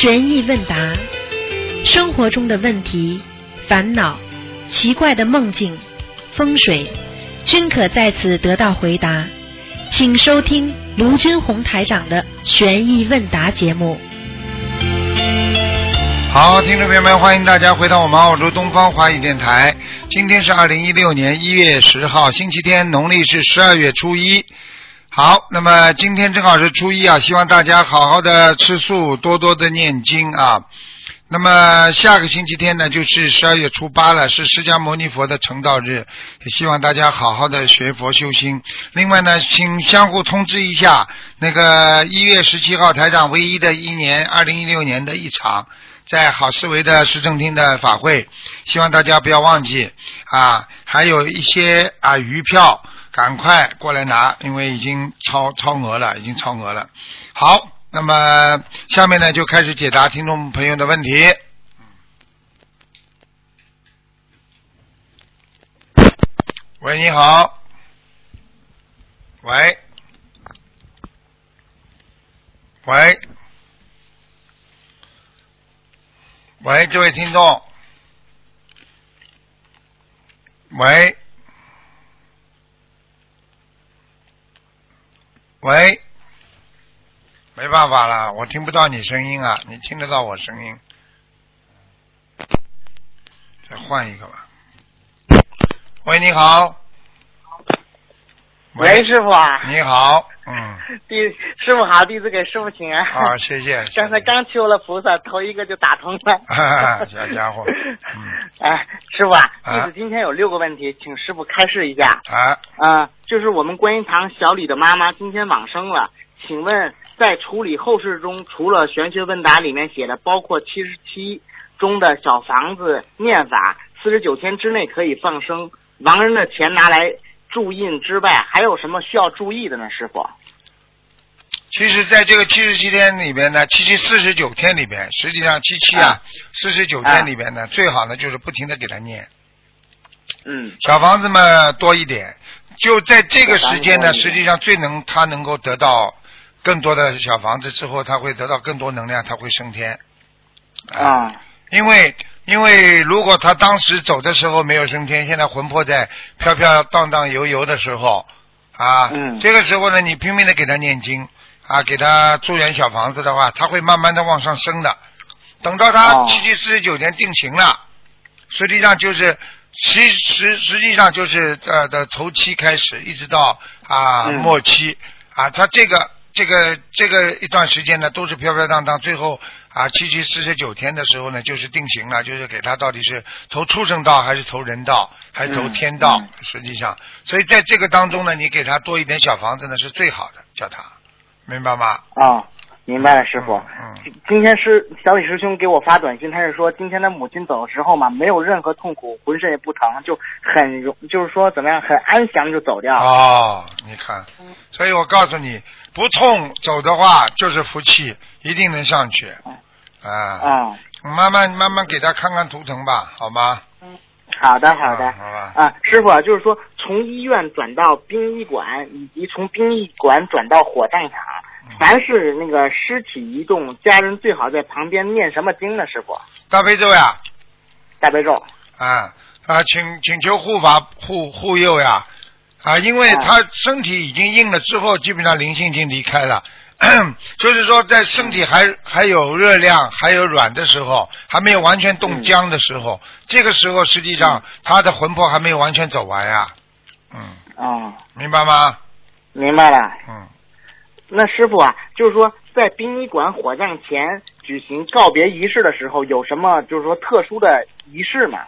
悬疑问答，生活中的问题、烦恼、奇怪的梦境、风水，均可在此得到回答。请收听卢军红台长的悬疑问答节目。好，听众朋友们，欢迎大家回到我们澳洲东方华语电台。今天是二零一六年一月十号，星期天，农历是十二月初一。好，那么今天正好是初一啊，希望大家好好的吃素，多多的念经啊。那么下个星期天呢，就是十二月初八了，是释迦牟尼佛的成道日，也希望大家好好的学佛修心。另外呢，请相互通知一下，那个一月十七号台长唯一的一年，二零一六年的一场。在好思维的市政厅的法会，希望大家不要忘记啊！还有一些啊余票，赶快过来拿，因为已经超超额了，已经超额了。好，那么下面呢就开始解答听众朋友的问题。喂，你好。喂。喂。喂，这位听众。喂。喂。没办法了，我听不到你声音啊，你听得到我声音？再换一个吧。喂，你好。喂，师傅啊。你好，嗯。弟师傅好，弟子给师傅请安。好，谢谢。刚才刚求了菩萨，头一个就打通了。小家伙。嗯。哎，师傅啊，弟子今天有六个问题，请师傅开示一下。啊。啊，就是我们观音堂小李的妈妈今天往生了，请问在处理后事中，除了玄学问答里面写的，包括七十七中的小房子念法，四十九天之内可以放生，亡人的钱拿来。注印之外，还有什么需要注意的呢，师傅？其实，在这个七十七天里边呢，七七四十九天里边，实际上七七啊，四十九天里边呢，最好呢就是不停的给他念。嗯。小房子嘛多一点，就在这个时间呢，实际上最能他能够得到更多的小房子之后，他会得到更多能量，他会升天。啊。因为。因为如果他当时走的时候没有升天，现在魂魄在飘飘荡荡游游的时候，啊，这个时候呢，你拼命的给他念经，啊，给他住院小房子的话，他会慢慢的往上升的。等到他七七四十九天定型了，实际上就是其实实际上就是呃的头七开始，一直到啊末期啊，他这个这个这个一段时间呢，都是飘飘荡荡，最后。啊，七七四十九天的时候呢，就是定型了，就是给他到底是投畜生道还是投人道，还是投天道？实际上，所以在这个当中呢，你给他多一点小房子呢是最好的，叫他明白吗？啊，明白了，师傅。嗯。今天师小李师兄给我发短信，他是说今天他母亲走的时候嘛，没有任何痛苦，浑身也不疼，就很容，就是说怎么样，很安详就走掉。哦，你看，所以我告诉你，不痛走的话就是福气，一定能上去。啊啊！慢慢慢慢给他看看图腾吧，好吗？嗯，好的好的。好吧。啊，师傅，就是说从医院转到殡仪馆，以及从殡仪馆转到火葬场，凡是那个尸体移动，家人最好在旁边念什么经呢？师傅？大悲咒呀。大悲咒。啊啊，请请求护法护护佑呀！啊，因为他身体已经硬了之后，基本上灵性已经离开了。就是说，在身体还还有热量、还有软的时候，还没有完全冻僵的时候，这个时候实际上他的魂魄还没有完全走完呀。嗯。啊。明白吗？明白了。嗯。那师傅啊，就是说，在殡仪馆火葬前举行告别仪式的时候，有什么就是说特殊的仪式吗？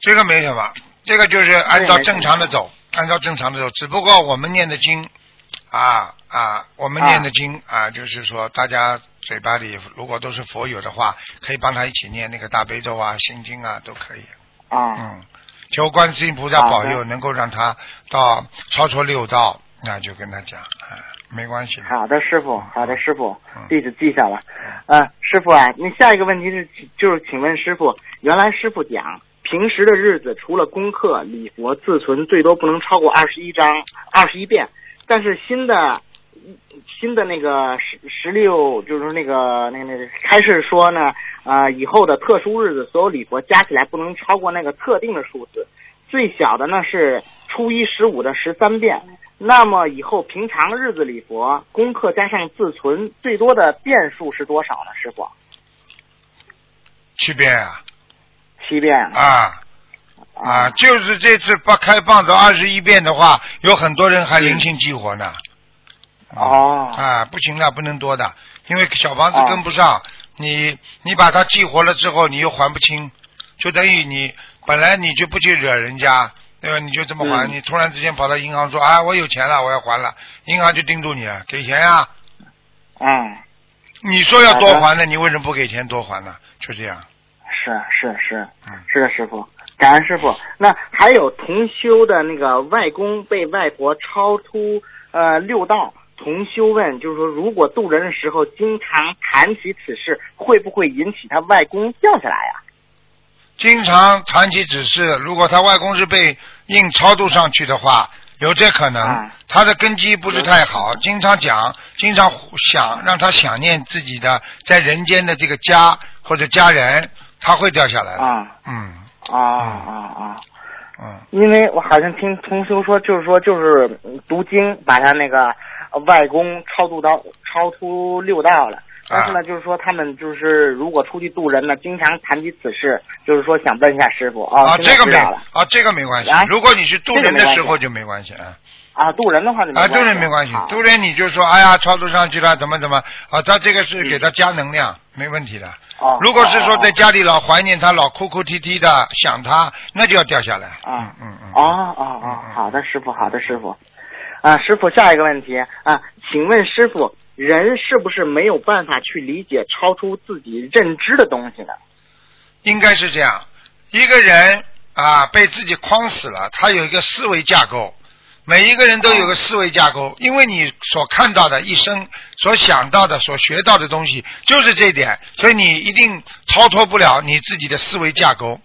这个没什么，这个就是按照正常的走，按照正常的走，只不过我们念的经。啊啊，我们念的经啊，就是说大家嘴巴里如果都是佛友的话，可以帮他一起念那个大悲咒啊、心经啊，都可以。啊。嗯，求观世音菩萨保佑，能够让他到超出六道，那就跟他讲，啊，没关系。好的，师傅，好的，师傅，地址记下了。啊，师傅啊，那下一个问题是，就是请问师傅，原来师傅讲，平时的日子除了功课、礼佛、自存，最多不能超过二十一章、二十一遍。但是新的新的那个十十六，就是那个那个那个开示说呢，呃，以后的特殊日子，所有礼佛加起来不能超过那个特定的数字，最小的呢是初一十五的十三遍。那么以后平常日子礼佛功课加上自存，最多的遍数是多少呢？师傅？七遍啊。七遍。啊。啊，就是这次不开放到二十一遍的话，有很多人还灵性激活呢。哦。啊，不行了，不能多的，因为小房子跟不上，你你把它激活了之后，你又还不清，就等于你本来你就不去惹人家，对吧？你就这么还，你突然之间跑到银行说啊，我有钱了，我要还了，银行就盯住你了，给钱呀。嗯。你说要多还的，你为什么不给钱多还呢？就这样。是是是，嗯，是的，师傅。感恩师傅，那还有同修的那个外公被外婆超出呃六道，同修问，就是说如果渡人的时候经常谈起此事，会不会引起他外公掉下来呀？经常谈起此事，如果他外公是被硬超度上去的话，有这可能。他的根基不是太好，经常讲，经常想让他想念自己的在人间的这个家或者家人，他会掉下来的。嗯。啊啊啊！嗯，因为我好像听同修说，就是说，就是读经把他那个外公超度到超出六道了。但是呢，就是说他们就是如果出去渡人呢，经常谈及此事，就是说想问一下师傅啊。啊，这个没啊，这个没关系。如果你是渡人的时候就没关系啊。啊，渡人的话就没啊，渡人没关系。渡人你就说，哎呀，超度上去了，怎么怎么啊？他这个是给他加能量，没问题的。哦如果是说在家里老怀念他，老哭哭啼啼的想他，那就要掉下来。啊嗯嗯。哦哦哦，好的师傅，好的师傅。啊，师傅，下一个问题啊，请问师傅，人是不是没有办法去理解超出自己认知的东西呢？应该是这样，一个人啊被自己框死了，他有一个思维架构。每一个人都有个思维架构，因为你所看到的一生所想到的、所学到的东西就是这一点，所以你一定超脱不了你自己的思维架构，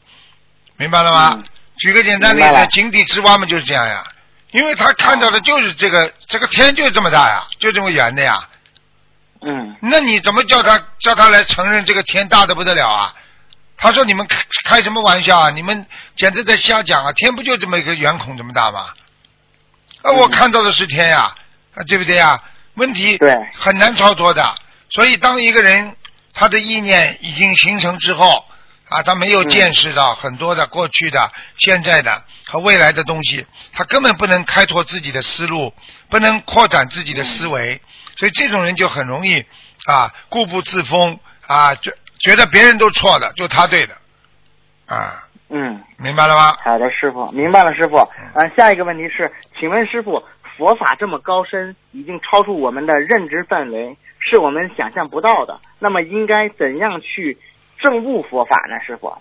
明白了吗？举个简单例子，井底之蛙嘛就是这样呀，因为他看到的就是这个，这个天就这么大呀，就这么圆的呀。嗯。那你怎么叫他叫他来承认这个天大的不得了啊？他说：“你们开开什么玩笑啊？你们简直在瞎讲啊！天不就这么一个圆孔这么大吗？”啊，我看到的是天呀，啊，对不对呀？问题对很难操作的，所以当一个人他的意念已经形成之后，啊，他没有见识到很多的过去的、现在的和未来的东西，他根本不能开拓自己的思路，不能扩展自己的思维，所以这种人就很容易啊固步自封啊，觉觉得别人都错的，就他对的，啊。嗯，明白了吗？好的，师傅，明白了，师傅。嗯，下一个问题是，请问师傅，佛法这么高深，已经超出我们的认知范围，是我们想象不到的。那么，应该怎样去证悟佛法呢？师傅，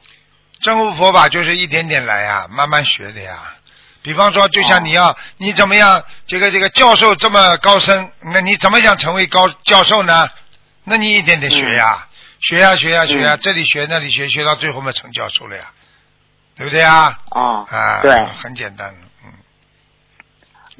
证悟佛法就是一点点来呀，慢慢学的呀。比方说，就像你要你怎么样，这个这个教授这么高深，那你怎么想成为高教授呢？那你一点点学呀，学呀学呀学呀，这里学那里学，学到最后嘛成教授了呀。对不对啊？啊，啊，对，很简单，嗯，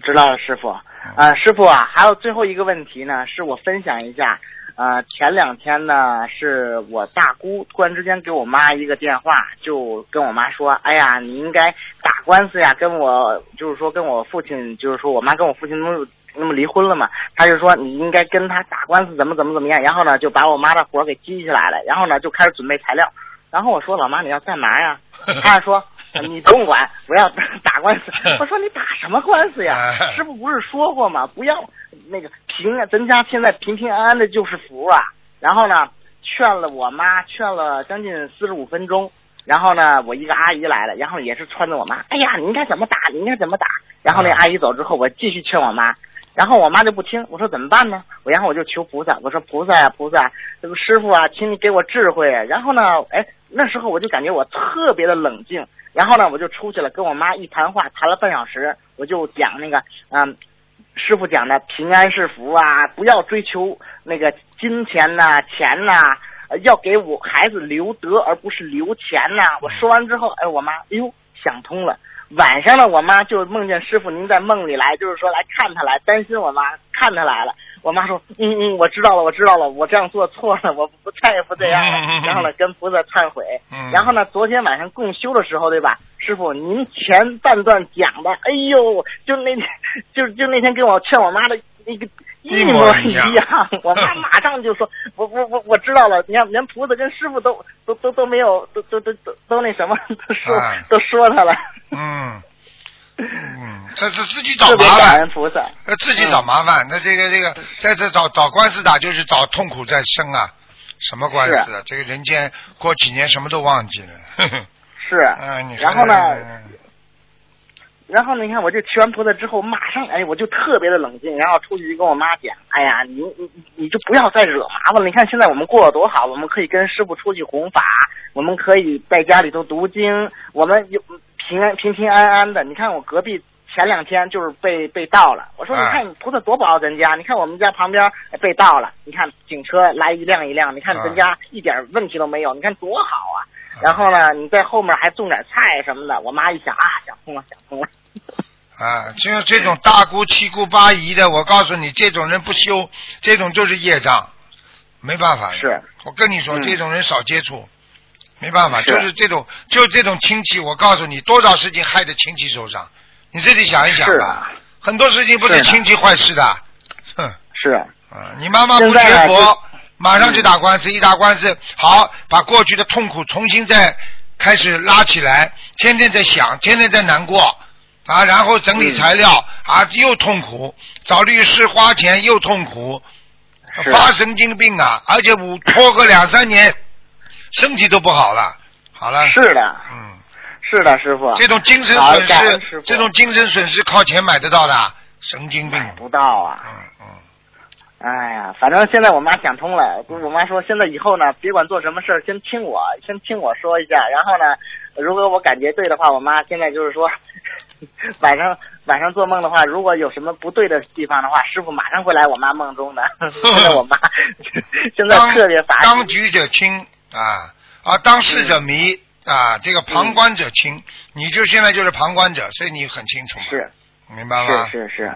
知道了，师傅。啊，师傅啊，还有最后一个问题呢，是我分享一下。呃，前两天呢，是我大姑突然之间给我妈一个电话，就跟我妈说：“哎呀，你应该打官司呀，跟我就是说跟我父亲，就是说我妈跟我父亲那么那么离婚了嘛。”他就说你应该跟他打官司，怎么怎么怎么样。然后呢，就把我妈的活给激起来了，然后呢，就开始准备材料。然后我说：“老妈，你要干嘛呀？”他说：“ 你不用管，我要打 官司。”我说：“你打什么官司呀？师傅不是说过吗？不要那个平，咱家现在平平安安的就是福啊。”然后呢，劝了我妈，劝了将近四十五分钟。然后呢，我一个阿姨来了，然后也是撺着我妈：“哎呀，你应该怎么打？你应该怎么打？”然后那阿姨走之后，我继续劝我妈。然后我妈就不听，我说怎么办呢？我然后我就求菩萨，我说菩萨呀菩萨，这个师傅啊，请你给我智慧。然后呢，哎，那时候我就感觉我特别的冷静。然后呢，我就出去了，跟我妈一谈话，谈了半小时，我就讲那个，嗯，师傅讲的平安是福啊，不要追求那个金钱呐、钱呐，要给我孩子留德而不是留钱呐。我说完之后，哎，我妈，哎呦，想通了。晚上呢，我妈就梦见师傅您在梦里来，就是说来看她来，担心我妈看她来了。我妈说，嗯嗯，我知道了，我知道了，我这样做错了，我不再也不这样了。然后呢，跟菩萨忏悔。嗯。然后呢，昨天晚上共修的时候，对吧，师傅，您前半段讲的，哎呦，就那天，就就那天跟我劝我妈的那个一模一样样，我妈马上就说，我我我我知道了，你看连菩萨跟师傅都都都都没有，都都都都都那什么，都说、哎都说他了，嗯嗯，这是自己找麻烦，菩萨。呃，自己找麻烦。那这个这个，在这找找官司打，就是找痛苦在生啊。什么官司啊？这个人间过几年什么都忘记了。呵 呵是，嗯，你然后呢嗯然后呢，你看我就求完菩萨之后，马上哎，我就特别的冷静，然后出去就跟我妈讲，哎呀，你你你你就不要再惹麻烦了。你看现在我们过得多好，我们可以跟师傅出去弘法，我们可以在家里头读经，我们有平安平平安安的。你看我隔壁前两天就是被被盗了，我说你看你菩萨多保咱家，你看我们家旁边哎被盗了，你看警车来一辆一辆，你看咱家一点问题都没有，你看多好啊。然后呢，你在后面还种点菜什么的。我妈一想啊，想通了，想通了。啊，就这种大姑七姑八姨的，我告诉你，这种人不修，这种就是业障，没办法。是，我跟你说，嗯这种人少接触，没办法，就是这种，就这种亲戚，我告诉你，多少事情害在亲戚手上，你自己想一想吧。很多事情不是亲戚坏事的，哼。是，啊，你妈妈不学佛，马上就打官司，一打官司，好，把过去的痛苦重新再开始拉起来，天天在想，天天在难过，啊，然后整理嗯材料，啊，又痛苦，找律师花钱又痛苦，发神经病啊，而且我拖个两三年，身体都不好了，好了，是的，嗯，是的，师傅。这种精神损失，这种精神损失靠钱买得到的，神经病，买不到啊！嗯嗯。哎呀，反正现在我妈想通了，我妈说现在以后呢，别管做什么事儿，先听我，先听我说一下。然后呢，如果我感觉对的话，我妈现在就是说，晚上晚上做梦的话，如果有什么不对的地方的话，师傅马上会来我妈梦中的。现在我妈 现在特别烦当局者清啊啊，当事者迷、啊，这个旁观者清，你就现在就是旁观者，所以你很清楚嘛，是明白吗？是是是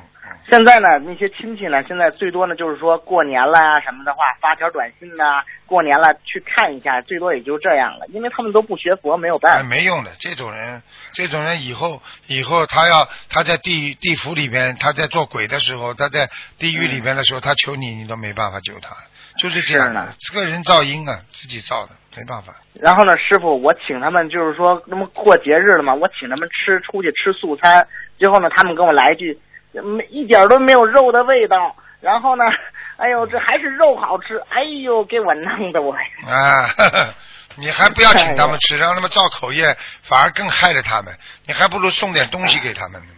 现在呢，那些亲戚呢，现在最多呢就是说过年了啊、什么的话，发条短信呐、过年了去看一下，最多也就这样了，因为他们都不学佛，没有办哎，法。没用的，这种人，这种人以后以后他要他在地地府里边，他在做鬼的时候，他在地狱里边的时候，他求你，你都没办法救他，就是这样的。这个人造因啊，自己造的，没办法。然后呢，师傅，我请他们就是说，那么过节日了嘛，我请他们吃出去吃素餐，最后呢，他们跟我来一句，没一点都没有肉的味道。然后呢，哎呦，这还是肉好吃，哎呦，给我弄的我呀。啊，呵 呵你还不要请他们吃，让他们造口业，反而更害了他们。你还不如送点东西给他们呢。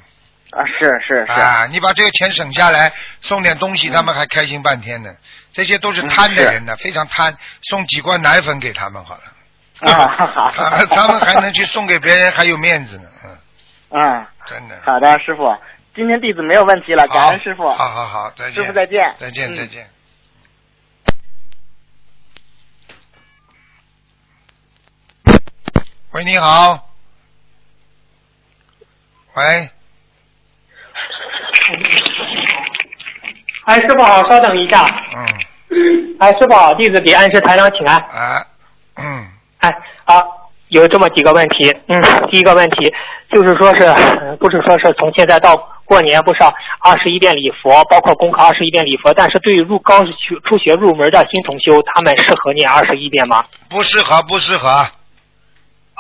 啊，是是是，啊，你把这个钱省下来，送点东西，他们还开心半天呢。这些都是贪的人呢，非常贪，送几罐奶粉给他们好了。啊好他 他们还能去送给别人，还有面子呢。嗯，嗯，真的。好的，师傅，今天弟子没有问题了，感恩师傅。好好好，再见。师傅再见再见嗯再见。喂，你好。喂，哎，师傅好，稍等一下。嗯，哎，师傅好，弟子给安师台长请安。啊，嗯，哎，好，有这么几个问题。嗯，第一个问题就是说是，呃不是说是从现在到过年不是二十一遍礼佛，包括功课二十一遍礼佛，但是对于入刚学初学入门的新同修，他们适合念二十一遍吗？不适合，不适合。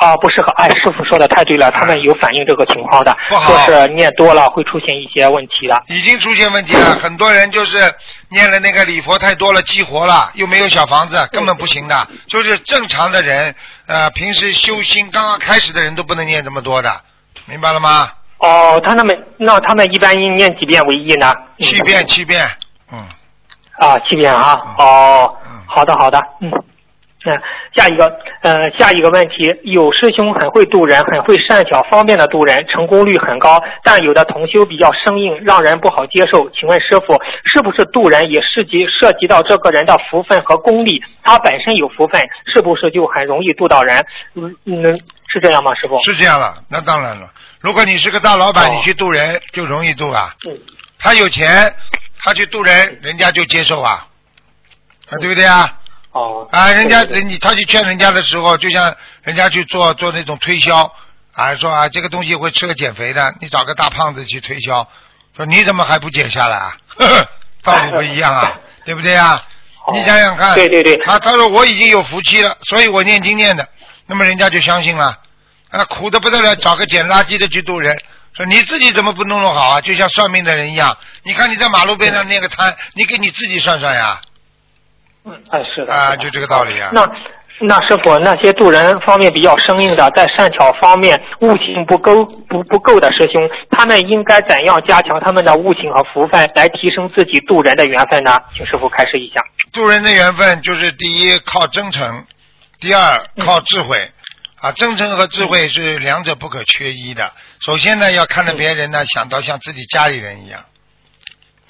啊，不适合。哎，师傅说的太对了，他们有反映这个情况的，不好说是念多了会出现一些问题的。已经出现问题了，很多人就是念了那个礼佛太多了，激活了，又没有小房子，根本不行的。就是正常的人，呃，平时修心刚刚开始的人都不能念这么多的，明白了吗？哦，他那么那他们一般念几遍为宜呢？七遍，七遍，嗯，啊，七遍啊嗯，哦嗯，好的好的，嗯，嗯，下一个，呃，下一个问题，有师兄很会渡人，很会善巧方便的渡人，成功率很高，但有的同修比较生硬，让人不好接受。请问师傅，是不是渡人也涉及涉及到这个人的福分和功力？他本身有福分，是不是就很容易渡到人？嗯嗯，是这样吗，师傅？是这样了，那当然了。如果你是个大老板，哦你去渡人就容易渡啊。嗯他有钱，他去渡人，人家就接受啊，啊，对不对啊？哦，啊，人家人你他去劝人家的时候，就像人家去做做那种推销啊，说啊这个东西会吃了减肥的，你找个大胖子去推销，说你怎么还不减下来啊？呵呵道理不一样啊，对不对啊？哦你想想看，对对对，他他说我已经有福气了，所以我念经念的，那么人家就相信了，啊苦的不得了，找个捡垃圾的去渡人，说你自己怎么不弄弄好啊？就像算命的人一样，你看你在马路边上那个摊，你给你自己算算呀，嗯，哎，是的，啊就这个道理啊。那那师傅，那些渡人方面比较生硬的，在善巧方面悟性不够不不够的师兄，他们应该怎样加强他们的悟性和福分，来提升自己渡人的缘分呢？请师傅开示一下。渡人的缘分就是第一靠真诚，第二靠智慧。啊，真诚和智慧是两者不可缺一的。首先呢，要看着别人呢，想到像自己家里人一样，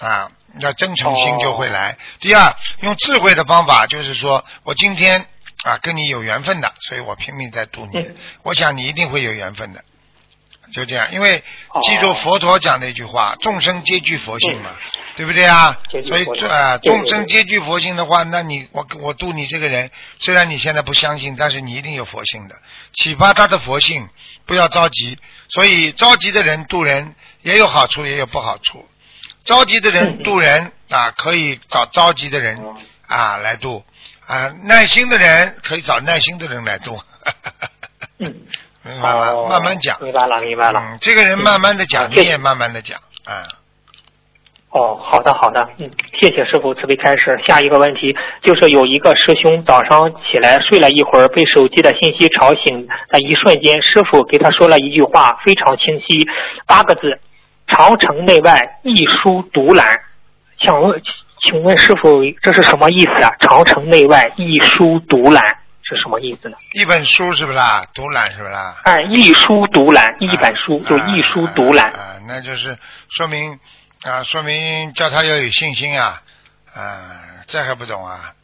啊，那真诚心就会来。第二，用智慧的方法，就是说我今天啊跟你有缘分的，所以我拼命在度你。嗯我想你一定会有缘分的，就这样。因为哦记住佛陀讲的一句话：众生皆具佛性嘛，对不对啊？所以啊，众生皆具佛性的话，那你我我度你这个人，虽然你现在不相信，但是你一定有佛性的，启发他的佛性，不要着急。所以着急的人渡人也有好处，也有不好处。着急的人嗯渡人啊，可以找着急的人啊来渡啊，耐心的人可以找耐心的人来渡。嗯，明白吗？哦慢慢讲。明白了，明白了。嗯，这个人慢慢的讲，你也慢慢的讲啊。哦，好的好的，嗯，谢谢师傅慈悲开示。下一个问题就是有一个师兄早上起来睡了一会儿，被手机的信息吵醒的一瞬间，师傅给他说了一句话，非常清晰，八个字：长城内外一书独揽。想问，请问师傅这是什么意思啊？长城内外一书独揽是什么意思呢？一本书是不是啦？独揽是不是啦？哎，一书独揽，一本书就一书独揽。啊，啊那就是说明啊，说明叫他要有信心啊啊，这还不懂啊？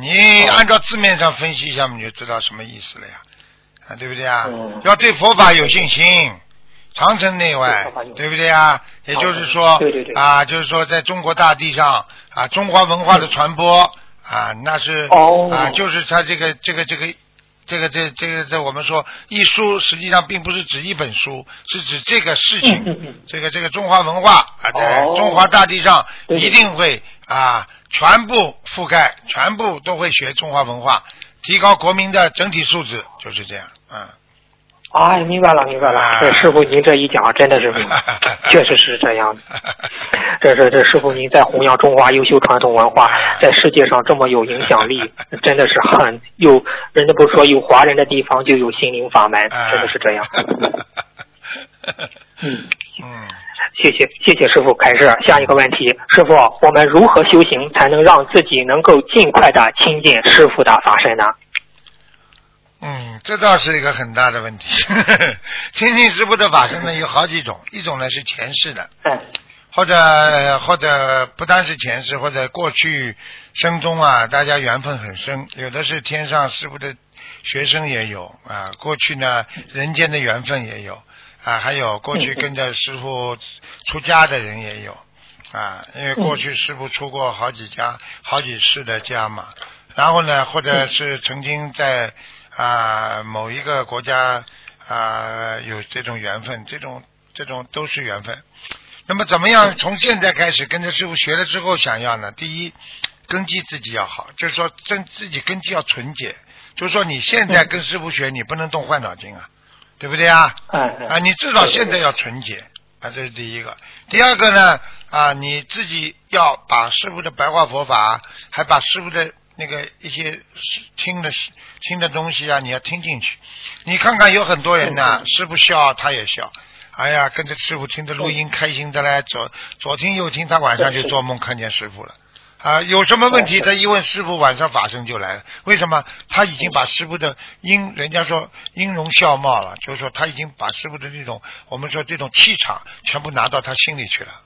你按照字面上分析一下，你就知道什么意思了呀，啊，对不对啊？嗯要对佛法有信心，长城内外对不对啊？也就是说，对对对。啊，就是说在中国大地上啊，中华文化的传播啊，那是哦。啊，就是他这个这个这个这个这这个这我们说一书，实际上并不是指一本书，是指这个事情，嗯嗯嗯。这个这个中华文化啊，在哦。中华大地上一定会啊全部覆盖，全部都会学中华文化，提高国民的整体素质，就是这样，嗯。哎，明白了，明白了。啊 这师傅您这一讲，真的是明白，确实是这样的。这是这师傅您在弘扬中华优秀传统文化，在世界上这么有影响力，真的是很有。人家不是说有华人的地方就有心灵法门，啊真的是这样。嗯，嗯，谢谢谢谢师傅开示。下一个问题，师傅，我们如何修行才能让自己能够尽快的亲近师傅的法身呢？嗯，这倒是一个很大的问题。亲近师傅的法身呢有好几种，一种呢是前世的，嗯。或者或者不单是前世，或者过去生中啊，大家缘分很深，有的是天上师傅的学生也有啊，过去呢人间的缘分也有啊，还有过去跟着师傅出家的人也有啊，因为过去师傅出过好几家、好几世的家嘛，然后呢，或者是曾经在啊某一个国家啊有这种缘分，这种这种都是缘分。那么怎么样从现在开始跟着师傅学了之后想要呢？第一，根基自己要好，就是说真自己根基要纯洁，就是说你现在跟师傅学，你不能动坏脑筋啊，对不对啊？嗯啊，你至少现在要纯洁啊，这是第一个。第二个呢，啊，你自己要把师傅的白话佛法，还把师傅的那个一些听的听的东西啊，你要听进去。你看看有很多人呢，师傅笑他也笑。哎呀，跟着师傅听着录音，开心的嘞，左左听右听，他晚上就做梦看见师傅了。啊，有什么问题？他一问师傅，晚上法身就来了。为什么？他已经把师傅的音，人家说音容笑貌了，就是说他已经把师傅的这种，我们说这种气场，全部拿到他心里去了。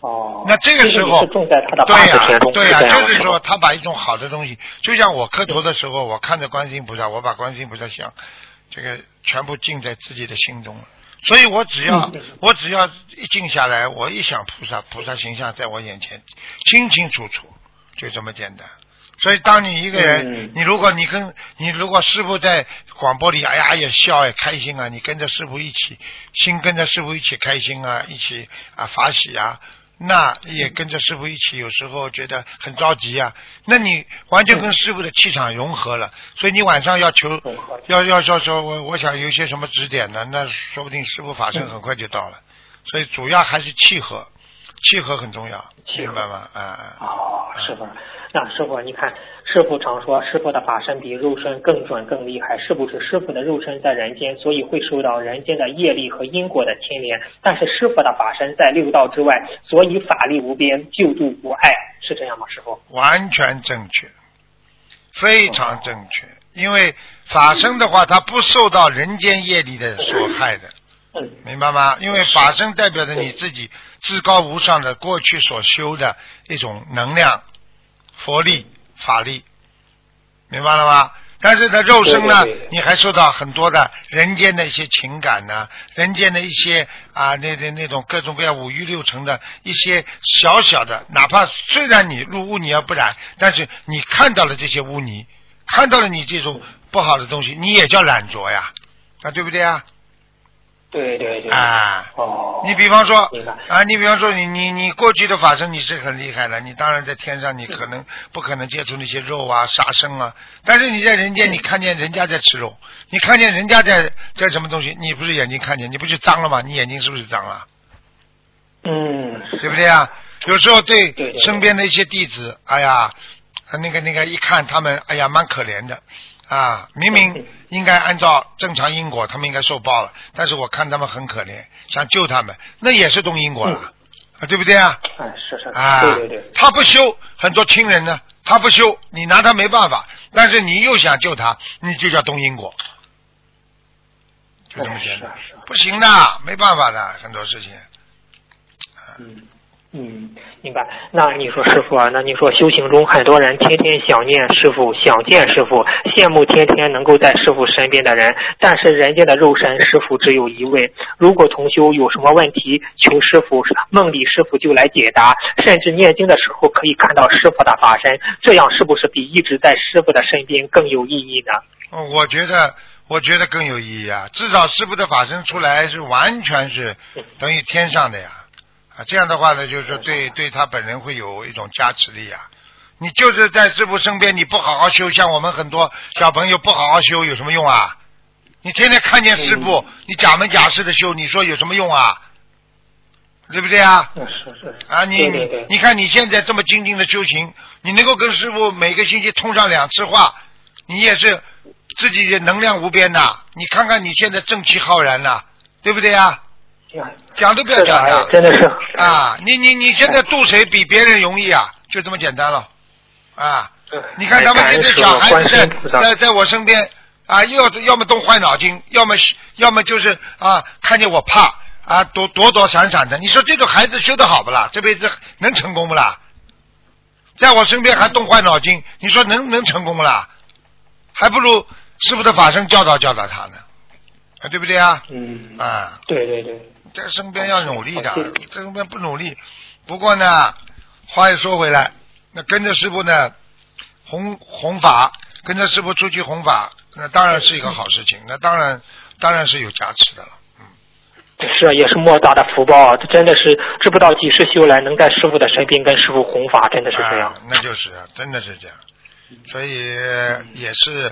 哦，那这个时候对呀、对呀、就是说他把一种好的东西，就像我磕头的时候，我看着观世音菩萨，我把观世音菩萨像这个全部静在自己的心中了。所以我只要、我只要一静下来，我一想菩萨，菩萨形象在我眼前清清楚楚，就这么简单。所以，当你一个人，嗯你如果你跟你如果师傅在广播里，哎呀也笑也开心啊，你跟着师傅一起，心跟着师傅一起开心啊，一起啊法喜啊，那也跟着师傅一起，有时候觉得很着急啊，那你完全跟师傅的气场融合了，所以你晚上要求要要要说我我想有一些什么指点呢，那说不定师傅法身很快就到了，所以主要还是契合，契合很重要，明白吗？啊啊。哦，师傅，那师傅，你看，师傅常说师傅的法身比肉身更准更厉害，是不是师傅的肉身在人间，所以会受到人间的业力和因果的牵连？但是师傅的法身在六道之外，所以法力无边，救度无碍，是这样吗？师傅？完全正确，非常正确。因为法身的话，它不受到人间业力的所害的，嗯明白吗？因为法身代表着你自己至高无上的过去所修的一种能量、佛力、法力，明白了吗？但是他，肉身呢对对对，你还受到很多的人间的一些情感呢、人间的一些啊，那那那种各种各样五欲六尘的一些小小的，哪怕虽然你入污泥而不染，但是你看到了这些污泥，看到了你这种不好的东西，你也叫懒着呀，啊，对不对啊？对对对。啊，哦。你比方说啊，你比方说你你你过去的法身你是很厉害的，你当然在天上你可能不可能接触那些肉啊杀生啊，但是你在人间你看见人家在吃肉，你看见人家在在什么东西，你不是眼睛看见，你不就脏了吗？你眼睛是不是脏了？嗯。对不对啊？有时候对身边的一些弟子，哎呀，那个那个一看他们，哎呀，蛮可怜的啊，明明嗯应该按照正常因果，他们应该受报了，但是我看他们很可怜，想救他们，那也是动因果了，啊，对不对啊？哎，是是。啊，对对对。他不修，很多亲人呢，他不修，你拿他没办法，但是你又想救他，你就叫动因果，就这么简单不行的，没办法的，很多事情。嗯嗯，明白。那你说师傅啊，那你说修行中很多人天天想念师傅，想见师傅，羡慕天天能够在师傅身边的人，但是人家的肉身师傅只有一位。如果同修有什么问题，求师傅，梦里师傅就来解答，甚至念经的时候可以看到师傅的法身，这样是不是比一直在师傅的身边更有意义呢？哦我觉得，我觉得更有意义啊！至少师傅的法身出来是完全是等于天上的呀，啊，这样的话呢，就是说对对他本人会有一种加持力啊。你就是在师傅身边，你不好好修，像我们很多小朋友不好好修，有什么用啊？你天天看见师傅，你假门假式的修，你说有什么用啊？对不对啊？嗯，是是。啊，你你你看你现在这么精进的修行，你能够跟师傅每个星期通上两次话，你也是自己的能量无边呐。你看看你现在正气浩然呐，对不对啊？呀讲都不要，讲的哎真的是啊！你你你现在渡谁比别人容易啊？就这么简单了啊！你看咱们现在小孩子在在在我身边啊，要要么动坏脑筋，要么是要么就是啊，看见我怕啊，躲躲躲闪闪的。你说这种孩子修的好不啦？这辈子能成功不啦？在我身边还动坏脑筋，你说能能成功不啦？还不如师傅的法身教导教导他呢，啊，对不对啊？嗯，啊，对对对，在身边要努力的在身边不努力。不过呢，话又说回来，那跟着师傅呢，弘弘法，跟着师傅出去弘法，那当然是一个好事情，那当然当然是有加持的了。是啊也是莫大的福报啊！这真的是知不道几世修来，能在师傅的身边跟师傅弘法，真的是这样啊。，那就是真的是这样，所以也是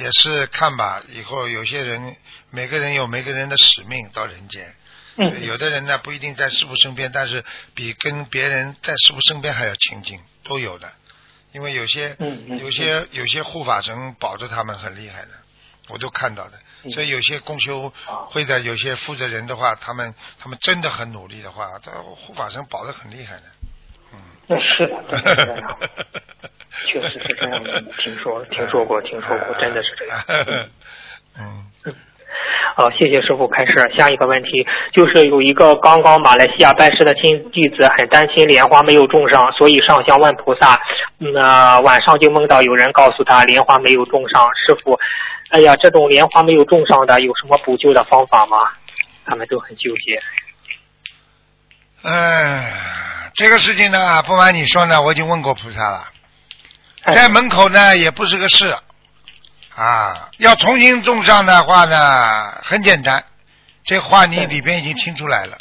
也是看吧，以后有些人每个人有每个人的使命到人间。嗯，有的人呢不一定在师傅身边，但是比跟别人在师傅身边还要亲近，都有的。因为有些、有些有些护法神保着他们很厉害的，我都看到的。嗯所以有些公修会的有些负责人的话，他们他们真的很努力的话，这护法神保的很厉害的。嗯。那是的，确实是这样的。听说听说过，听说过，真的是这样。嗯。好，谢谢师傅开始。下一个问题就是有一个刚刚马来西亚拜师的新弟子很担心莲花没有种上，所以上香问菩萨。那、晚上就梦到有人告诉他莲花没有种上，师傅，哎呀，这种莲花没有种上的有什么补救的方法吗？他们都很纠结。嗯，这个事情呢，不瞒你说呢，我已经问过菩萨了，哎在门口呢也不是个事啊。要重新种上的话呢，很简单，这话你里边已经听出来了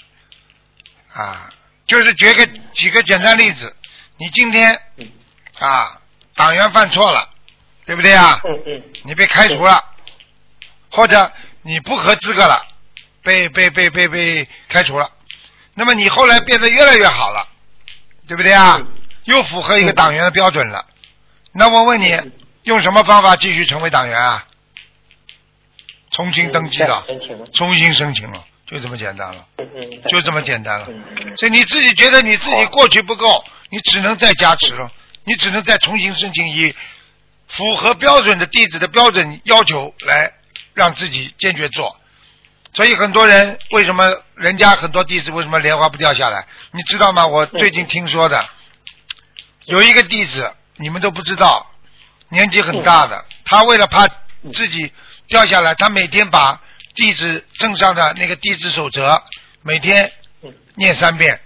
啊。就是举个举个简单例子，你今天嗯啊党员犯错了，对不对啊？你被开除了，或者你不合资格了，被被被被被开除了，那么你后来变得越来越好了，对不对啊嗯？又符合一个党员的标准了。那我问你嗯，用什么方法继续成为党员啊？重新登记了。重新申请了，就这么简单了，就这么简单了。所以你自己觉得你自己过去不够，你只能再加持了，你只能再重新申请以符合标准的弟子的标准要求来让自己坚决做。所以很多人为什么人家很多弟子为什么莲花不掉下来？你知道吗？我最近听说的有一个弟子，你们都不知道，年纪很大的，他为了怕自己掉下来，他每天把弟子证上的那个弟子守则每天嗯。念三遍。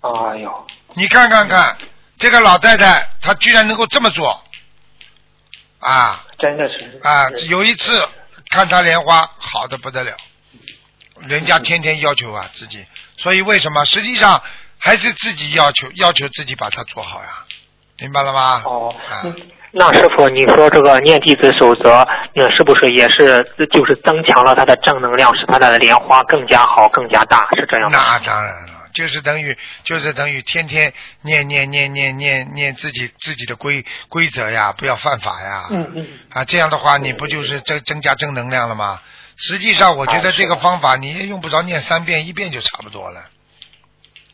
哎呦，你看看看，这个老太太她居然能够这么做，啊。真的是。啊！有一次看她莲花好的不得了，人家天天要求啊自己，所以为什么？实际上还是自己要求要求自己把它做好呀？明白了吗？哦那师傅，你说这个念弟子守则，那是不是也是就是增强了他的正能量，使他的莲花更加好、更加大，是这样吗？那当然了，就是等于就是等于天天念念念念念念自己自己的规规则呀，不要犯法呀。嗯嗯啊，这样的话你不就是增增加正能量了吗？实际上，我觉得这个方法你也用不着念三遍，一遍就差不多了。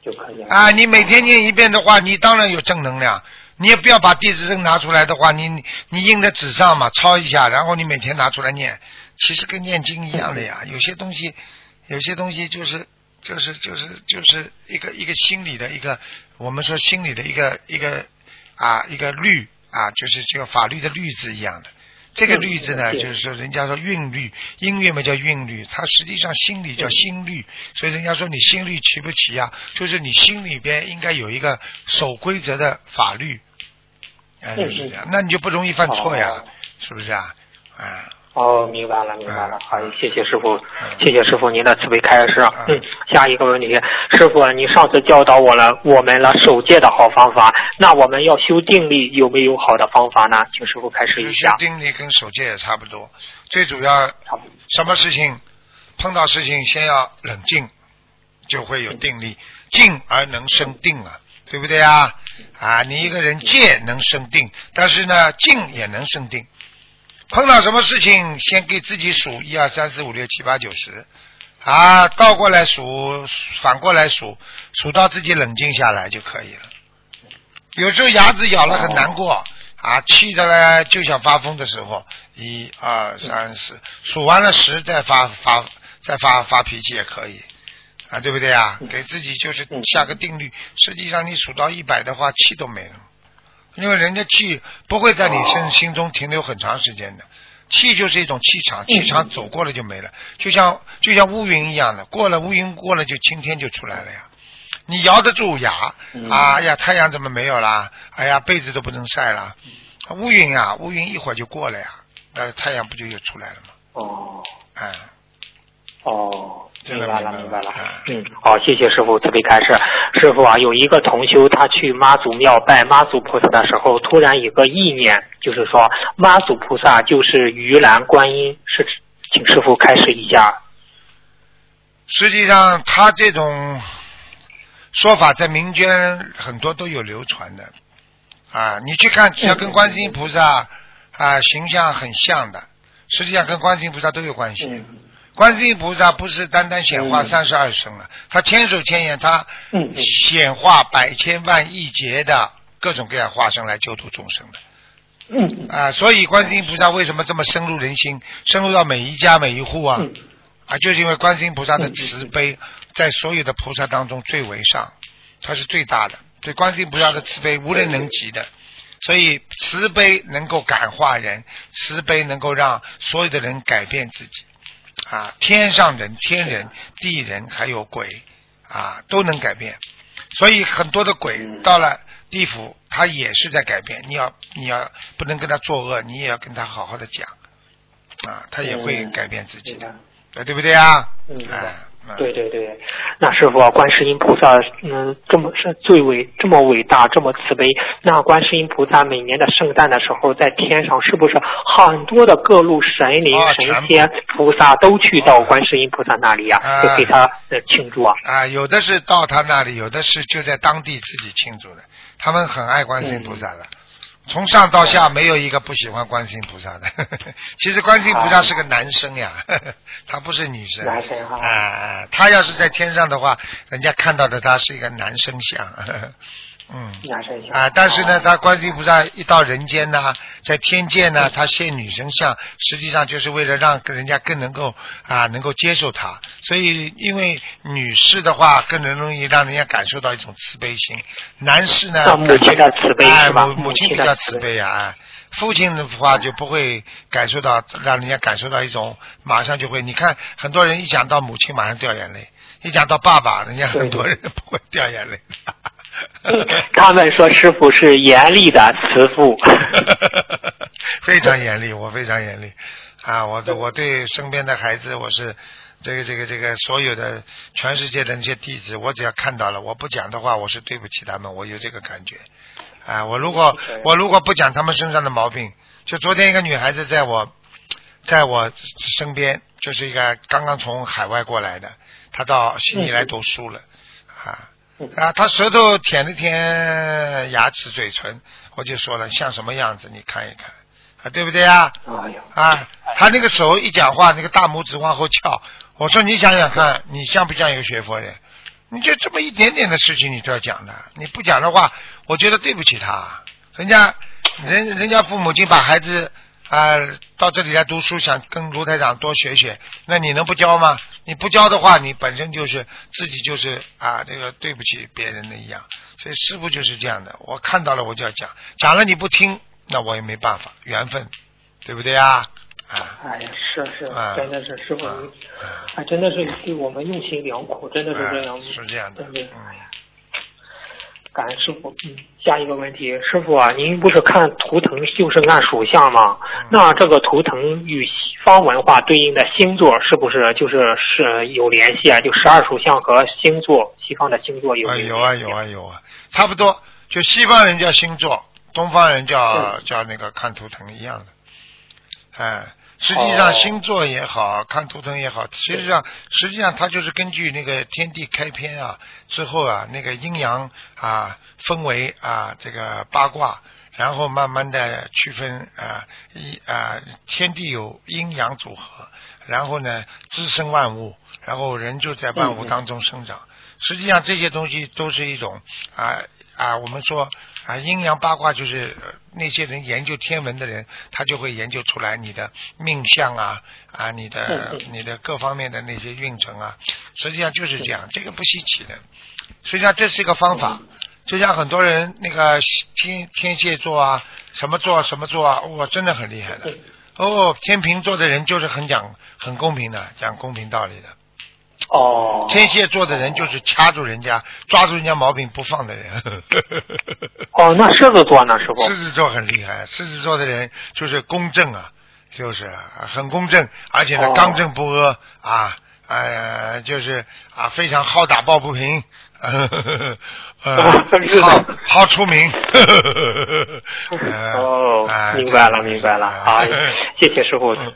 就可以了。啊，你每天念一遍的话，你当然有正能量。你也不要把地址证拿出来的话，你你印在纸上嘛，抄一下，然后你每天拿出来念，其实跟念经一样的呀。有些东西，有些东西就是就是就是就是一个一个心理的一个，我们说心理的一个一个啊一个律啊，就是这个法律的律字一样的。这个律字呢，嗯就是说人家说韵律，音乐嘛叫韵律，它实际上心理叫心律，所以人家说你心律齐不齐啊？就是你心里边应该有一个守规则的法律，哎，就是这样，那你就不容易犯错呀哦，是不是啊？啊，哦，明白了，明白了嗯。好，谢谢师傅嗯，谢谢师傅您的慈悲开示。嗯嗯，下一个问题，师傅，你上次教导我了我们了守戒的好方法，那我们要修定力有没有好的方法呢？请师傅开示一修下。定力跟守戒也差不多，最主要。什么事情碰到事情先要冷静，就会有定力，静而能生定啊，对不对啊？啊，你一个人戒能生定，但是呢，静也能生定。碰到什么事情，先给自己数一二三四五六七八九十，啊，倒过来数，反过来数，数到自己冷静下来就可以了。有时候牙子咬了很难过，啊，气的呢就想发疯的时候，一二三四，数完了十再发发再发发脾气也可以，啊，对不对啊？给自己就是下个定律，实际上你数到一百的话，气都没了，因为人家气不会在你身心中停留很长时间的。气就是一种气场，气场走过了就没了，就像就像乌云一样的，过了乌云过了就晴天就出来了呀。你摇得住牙，嗯啊哎呀，太阳怎么没有啦？哎呀，被子都不能晒了。乌云啊，乌云一会儿就过了呀，那太阳不就又出来了吗？哦哎，哦，这个明白了，明明白了。嗯，好，谢谢师傅慈悲开示。师傅啊，有一个同修，他去妈祖庙拜妈祖菩萨的时候，突然有个意念，就是说妈祖菩萨就是鱼篮观音，是请师傅开示一下。实际上他这种说法在民间很多都有流传的啊。你去看，只要跟观世音菩萨啊形象很像的，实际上跟观世音菩萨都有关系。嗯观世音菩萨不是单单显化嗯三十二生了，他千手千眼，他显化百千万亿劫的各种各样化身来救度众生的嗯啊。所以观世音菩萨为什么这么深入人心，深入到每一家每一户啊？嗯啊，就是因为观世音菩萨的嗯慈悲在所有的菩萨当中最为上，它是最大的。对观世音菩萨的慈悲无人能及的，所以慈悲能够感化人，慈悲能够让所有的人改变自己。啊，天上人、天人、地人还有鬼啊，都能改变。所以很多的鬼嗯。到了地府，他也是在改变。你要你要不能跟他作恶，你也要跟他好好的讲。啊，他也会嗯。改变自己的。对不对啊？嗯明白哎，嗯对对对，那师傅啊，观世音菩萨，嗯，这么是最伟，这么伟大，这么慈悲。那观世音菩萨每年的圣诞的时候，在天上是不是很多的各路神灵、哦神仙、菩萨都去到观世音菩萨那里呀、啊就给他呃庆祝啊？啊，有的是到他那里，有的是就在当地自己庆祝的。他们很爱观世音菩萨的，从上到下没有一个不喜欢观世音菩萨的。其实观世音菩萨是个男生呀，他不是女生。男生哈啊啊，他要是在天上的话，人家看到的他是一个男生像。嗯。啊，但是呢，哦他观世音菩萨一到人间呢，在天界呢，他现女神像，实际上就是为了让人家更能够啊，能够接受他。所以，因为女士的话，更能容易让人家感受到一种慈悲心；男士呢，啊母亲的慈悲哎母母亲比较慈悲悲啊。哎父亲的话就不会感受到，让人家感受到一种马上就会。你看，很多人一讲到母亲，马上掉眼泪；一讲到爸爸，人家很多人不会掉眼泪。他们说师傅是严厉的慈父。非常严厉，我非常严厉啊！我对我对身边的孩子，我是这个这个这个所有的全世界的那些弟子，我只要看到了，我不讲的话，我是对不起他们，我有这个感觉啊！我如果我如果不讲他们身上的毛病，就昨天一个女孩子在我在我身边，就是一个刚刚从海外过来的，她到悉尼来读书了啊。啊，他舌头舔了舔牙齿、嘴唇，我就说了，像什么样子？你看一看，啊，对不对啊？啊，他那个手一讲话，那个大拇指往后翘，我说你想想看，你像不像一个学佛人？你就这么一点点的事情，你都要讲的，你不讲的话，我觉得对不起他。人家人人家父母亲把孩子啊、到这里来读书，想跟卢台长多学学，那你能不教吗？你不教的话，你本身就是自己就是啊，这个对不起别人的一样。所以师傅就是这样的，我看到了我就要讲，讲了你不听，那我也没办法，缘分，对不对啊？啊，哎呀，是是啊，真的是师傅，啊真的是对我们用心良苦，真的是这样。啊是这样的哎呀，感恩师傅。嗯，下一个问题，师傅啊，您不是看图腾就是按属相吗？嗯那这个图腾与西方文化对应的星座是不是就是是有联系啊？就十二属相和星座，西方的星座有有啊有啊有啊，差不多，就西方人叫星座，东方人叫叫那个看图腾一样的，哎。实际上，哦星座也好看图腾也好，实际上实际上它就是根据那个天地开篇啊之后啊，那个阴阳啊分为啊这个八卦，然后慢慢的区分啊一啊天地有阴阳组合，然后呢滋生万物，然后人就在万物当中生长。实际上这些东西都是一种啊啊，我们说啊阴阳八卦就是呃那些人研究天文的人，他就会研究出来你的命相啊啊你的你的各方面的那些运程啊，实际上就是这样，这个不稀奇的。实际上这是一个方法，就像很多人那个天天蝎座啊，什么座什么座啊，哇，真的很厉害的。哦，天秤座的人就是很讲很公平的，讲公平道理的。哦，天蝎座的人就是掐住人家、抓住人家毛病不放的人。哦，那狮子座呢，师傅？狮子座很厉害，狮子座的人就是公正啊，就是啊很公正，而且呢哦刚正不阿啊，呃，就是啊非常好打抱不平，好好出名。呃哦哎，明白了，明白了。好，谢谢师傅嗯，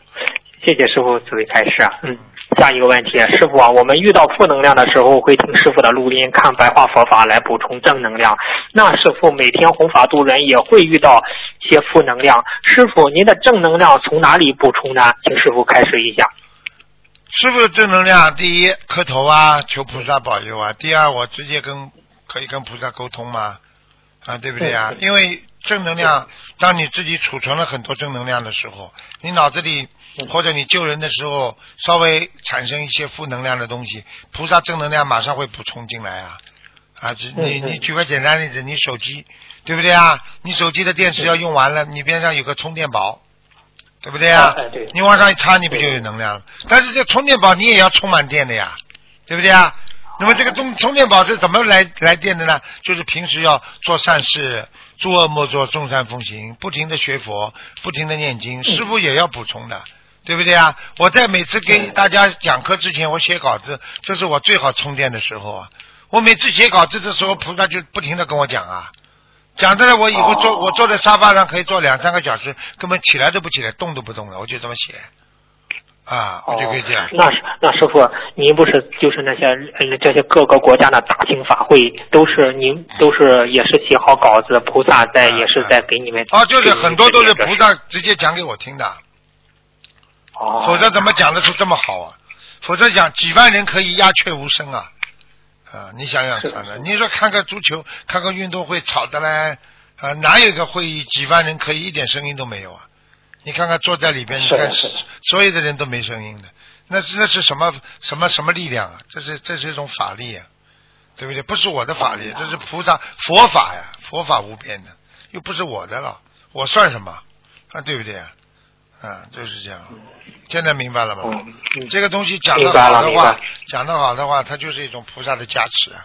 谢谢师傅慈悲开示啊。嗯，下一个问题，师傅啊，我们遇到负能量的时候，会听师傅的录音，看白话佛法来补充正能量。那师傅每天弘法度人，也会遇到些负能量。师傅，您的正能量从哪里补充呢？请师傅开始一下。师傅的正能量，第一磕头啊，求菩萨保佑啊；第二，我直接跟可以跟菩萨沟通吗，啊，对不对啊？因为正能量，当你自己储存了很多正能量的时候，你脑子里或者你救人的时候，稍微产生一些负能量的东西，菩萨正能量马上会补充进来啊。啊，只你你举个简单例子，你手机对不对啊？你手机的电池要用完了，你边上有个充电宝，对不对、啊你往上一插，你不就有能量了？但是这充电宝你也要充满电的呀，对不对啊？那么这个充充电宝是怎么来来电的呢？就是平时要做善事，诸恶莫作，众善奉行，不停的学佛，不停的念经，师傅也要补充的。对不对啊？我在每次给大家讲课之前，我写稿子，这是我最好充电的时候啊。我每次写稿子的时候，菩萨就不停的跟我讲啊，讲的我以后坐、哦我坐在沙发上可以坐两三个小时，根本起来都不起来，动都不动了，我就这么写啊，我就可以这样。哦那是那师傅，您不是就是那些呃这些各个国家的大型法会，都是您都是也是写好稿子，菩萨在嗯也是在给你们啊，就是很多都是菩。萨直接讲给我听的，哦，否则怎么讲得出这么好啊？否则讲几万人可以鸦雀无声啊！啊，你想想看呢？你说看个足球，看个运动会吵的嘞，啊，哪有一个会议几万人可以一点声音都没有啊？你看看坐在里边，你看所有的人都没声音的，那是那是什么什么什么力量啊？这是这是一种法力啊，对不对？不是我的法力，这是菩萨佛法呀，佛法无边的，又不是我的了，我算什么啊？对不对啊？啊，就是这样。现在明白了吗？嗯嗯这个东西讲的好的话讲的好的话，它就是一种菩萨的加持啊，